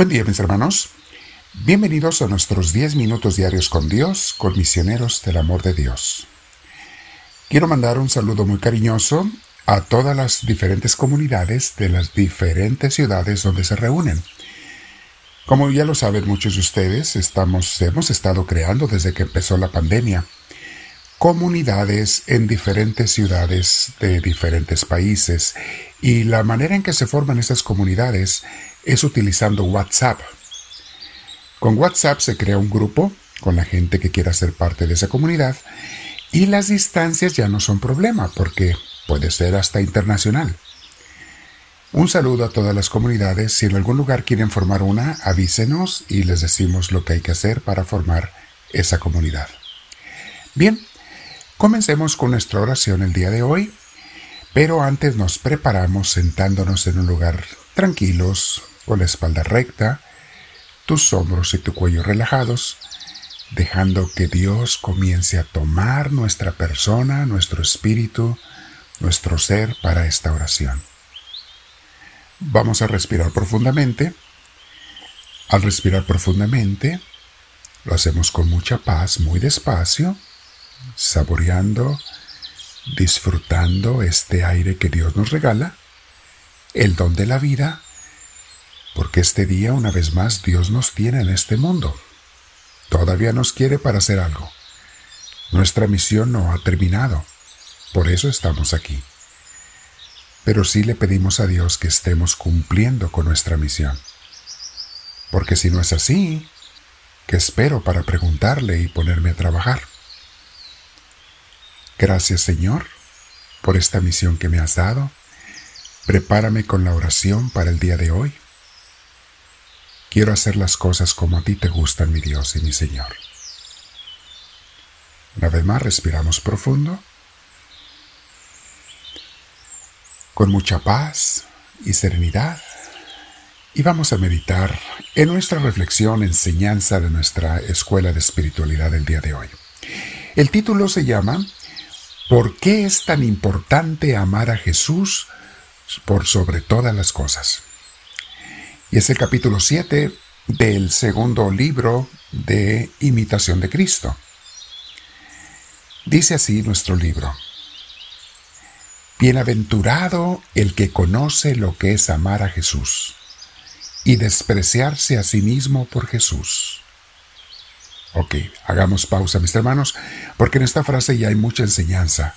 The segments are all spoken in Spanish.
Buen día mis hermanos. Bienvenidos a nuestros 10 minutos diarios con Dios, con misioneros del amor de Dios. Quiero mandar un saludo muy cariñoso a todas las diferentes comunidades de las diferentes ciudades donde se reúnen. Como ya lo saben muchos de ustedes, estamos, hemos estado creando desde que empezó la pandemia comunidades en diferentes ciudades de diferentes países y la manera en que se forman estas comunidades es utilizando WhatsApp. Con WhatsApp se crea un grupo con la gente que quiera ser parte de esa comunidad y las distancias ya no son problema porque puede ser hasta internacional. Un saludo a todas las comunidades. Si en algún lugar quieren formar una, avísenos y les decimos lo que hay que hacer para formar esa comunidad. Bien, comencemos con nuestra oración el día de hoy, pero antes nos preparamos sentándonos en un lugar tranquilos, con la espalda recta, tus hombros y tu cuello relajados, dejando que Dios comience a tomar nuestra persona, nuestro espíritu, nuestro ser para esta oración. Vamos a respirar profundamente. Al respirar profundamente, lo hacemos con mucha paz, muy despacio, saboreando, disfrutando este aire que Dios nos regala, el don de la vida, porque este día una vez más Dios nos tiene en este mundo. Todavía nos quiere para hacer algo. Nuestra misión no ha terminado. Por eso estamos aquí. Pero sí le pedimos a Dios que estemos cumpliendo con nuestra misión. Porque si no es así, ¿qué espero para preguntarle y ponerme a trabajar? Gracias Señor por esta misión que me has dado. Prepárame con la oración para el día de hoy. Quiero hacer las cosas como a ti te gustan, mi Dios y mi Señor. Una vez más, respiramos profundo, con mucha paz y serenidad, y vamos a meditar en nuestra reflexión, enseñanza de nuestra escuela de espiritualidad del día de hoy. El título se llama ¿Por qué es tan importante amar a Jesús por sobre todas las cosas? Y es el capítulo 7 del segundo libro de Imitación de Cristo. Dice así nuestro libro. Bienaventurado el que conoce lo que es amar a Jesús y despreciarse a sí mismo por Jesús. Ok, hagamos pausa, mis hermanos, porque en esta frase ya hay mucha enseñanza.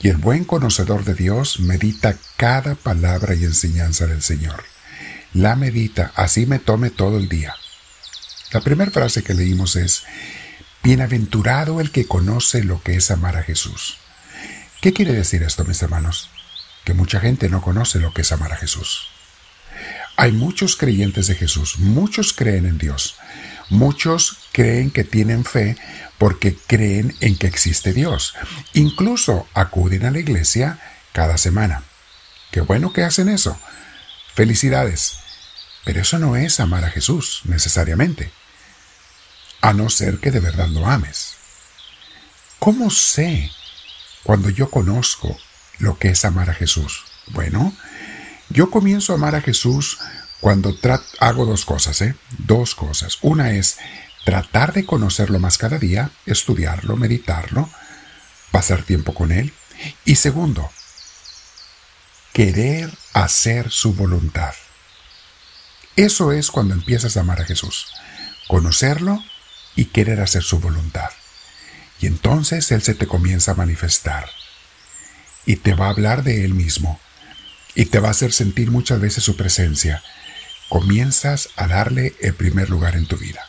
Y el buen conocedor de Dios medita cada palabra y enseñanza del Señor la medita, así me tome todo el día. La primera frase que leímos es, Bienaventurado el que conoce lo que es amar a Jesús. ¿Qué quiere decir esto, mis hermanos? Que mucha gente no conoce lo que es amar a Jesús. Hay muchos creyentes de Jesús, muchos creen en Dios, muchos creen que tienen fe porque creen en que existe Dios. Incluso acuden a la iglesia cada semana. Qué bueno que hacen eso. Felicidades. Pero eso no es amar a Jesús necesariamente, a no ser que de verdad lo ames. ¿Cómo sé cuando yo conozco lo que es amar a Jesús? Bueno, yo comienzo a amar a Jesús cuando hago dos cosas, ¿eh? Dos cosas. Una es tratar de conocerlo más cada día, estudiarlo, meditarlo, pasar tiempo con Él. Y segundo, querer hacer su voluntad. Eso es cuando empiezas a amar a Jesús, conocerlo y querer hacer su voluntad. Y entonces Él se te comienza a manifestar y te va a hablar de Él mismo y te va a hacer sentir muchas veces su presencia. Comienzas a darle el primer lugar en tu vida.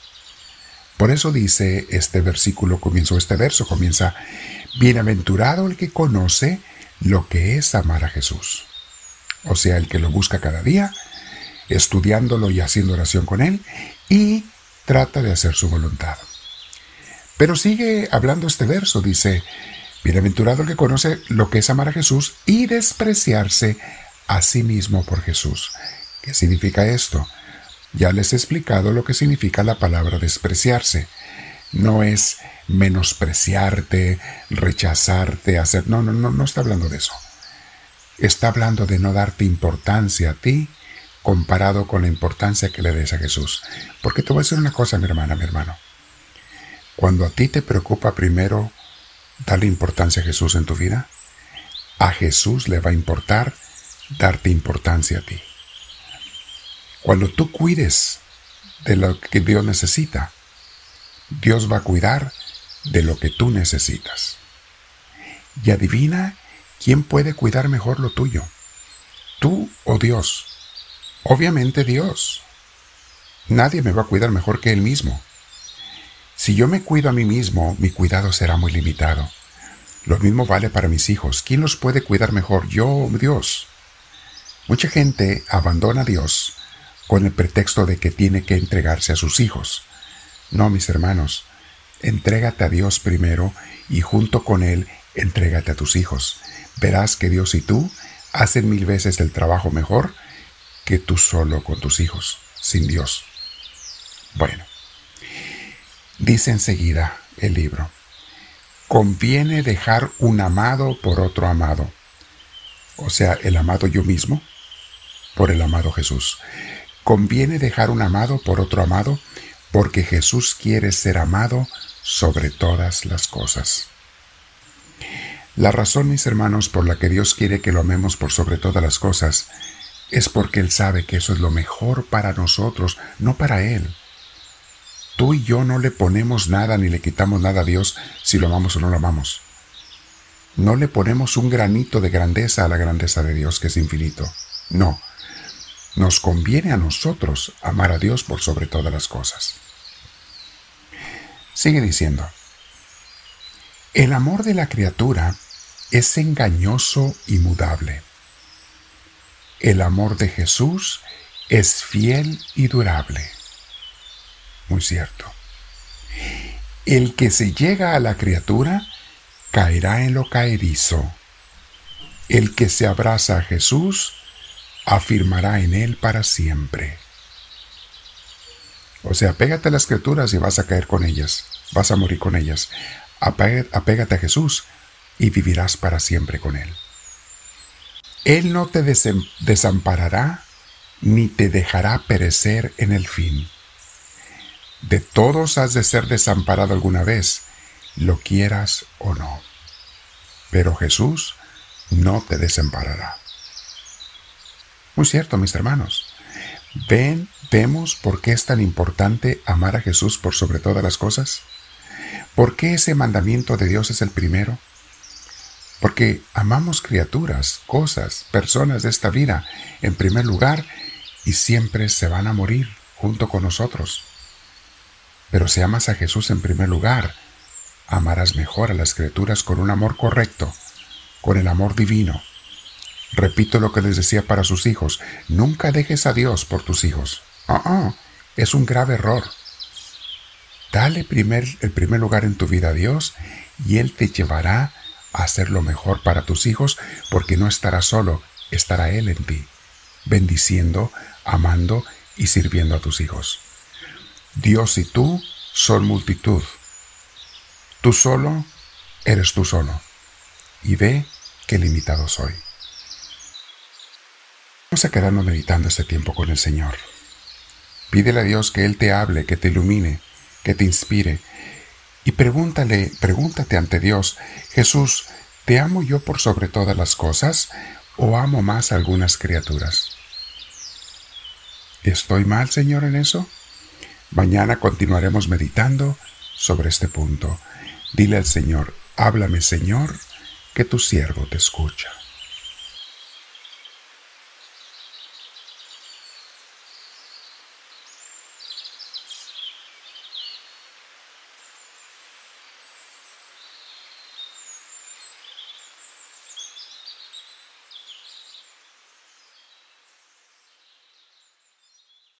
Por eso dice este versículo, comienzo este verso, comienza, Bienaventurado el que conoce lo que es amar a Jesús. O sea, el que lo busca cada día estudiándolo y haciendo oración con Él, y trata de hacer su voluntad. Pero sigue hablando este verso, dice, Bienaventurado el que conoce lo que es amar a Jesús y despreciarse a sí mismo por Jesús. ¿Qué significa esto? Ya les he explicado lo que significa la palabra despreciarse. No es menospreciarte, rechazarte, hacer... No, no, no, no está hablando de eso. Está hablando de no darte importancia a ti comparado con la importancia que le des a Jesús. Porque te voy a decir una cosa, mi hermana, mi hermano. Cuando a ti te preocupa primero darle importancia a Jesús en tu vida, a Jesús le va a importar darte importancia a ti. Cuando tú cuides de lo que Dios necesita, Dios va a cuidar de lo que tú necesitas. Y adivina quién puede cuidar mejor lo tuyo, tú o Dios. Obviamente Dios. Nadie me va a cuidar mejor que Él mismo. Si yo me cuido a mí mismo, mi cuidado será muy limitado. Lo mismo vale para mis hijos. ¿Quién los puede cuidar mejor? Yo o Dios. Mucha gente abandona a Dios con el pretexto de que tiene que entregarse a sus hijos. No, mis hermanos, entrégate a Dios primero y junto con Él entrégate a tus hijos. Verás que Dios y tú hacen mil veces el trabajo mejor que tú solo con tus hijos, sin Dios. Bueno, dice enseguida el libro, conviene dejar un amado por otro amado, o sea, el amado yo mismo por el amado Jesús. Conviene dejar un amado por otro amado, porque Jesús quiere ser amado sobre todas las cosas. La razón, mis hermanos, por la que Dios quiere que lo amemos por sobre todas las cosas, es porque Él sabe que eso es lo mejor para nosotros, no para Él. Tú y yo no le ponemos nada ni le quitamos nada a Dios si lo amamos o no lo amamos. No le ponemos un granito de grandeza a la grandeza de Dios que es infinito. No. Nos conviene a nosotros amar a Dios por sobre todas las cosas. Sigue diciendo, el amor de la criatura es engañoso y mudable. El amor de Jesús es fiel y durable. Muy cierto. El que se llega a la criatura caerá en lo caerizo. El que se abraza a Jesús afirmará en él para siempre. O sea, pégate a las criaturas y vas a caer con ellas, vas a morir con ellas. Apégate a Jesús y vivirás para siempre con Él. Él no te desamparará ni te dejará perecer en el fin. De todos has de ser desamparado alguna vez, lo quieras o no. Pero Jesús no te desamparará. Muy cierto, mis hermanos. Ven, vemos por qué es tan importante amar a Jesús por sobre todas las cosas. ¿Por qué ese mandamiento de Dios es el primero? Porque amamos criaturas, cosas, personas de esta vida en primer lugar y siempre se van a morir junto con nosotros. Pero si amas a Jesús en primer lugar, amarás mejor a las criaturas con un amor correcto, con el amor divino. Repito lo que les decía para sus hijos, nunca dejes a Dios por tus hijos. Ah es un grave error. Dale primer, el primer lugar en tu vida a Dios y Él te llevará hacer lo mejor para tus hijos porque no estará solo, estará Él en ti, bendiciendo, amando y sirviendo a tus hijos. Dios y tú son multitud. Tú solo eres tú solo. Y ve qué limitado soy. Vamos a quedarnos meditando este tiempo con el Señor. Pídele a Dios que Él te hable, que te ilumine, que te inspire y pregúntale, pregúntate ante Dios, Jesús, ¿te amo yo por sobre todas las cosas o amo más algunas criaturas? ¿Estoy mal, Señor, en eso? Mañana continuaremos meditando sobre este punto. Dile al Señor, háblame, Señor, que tu siervo te escucha.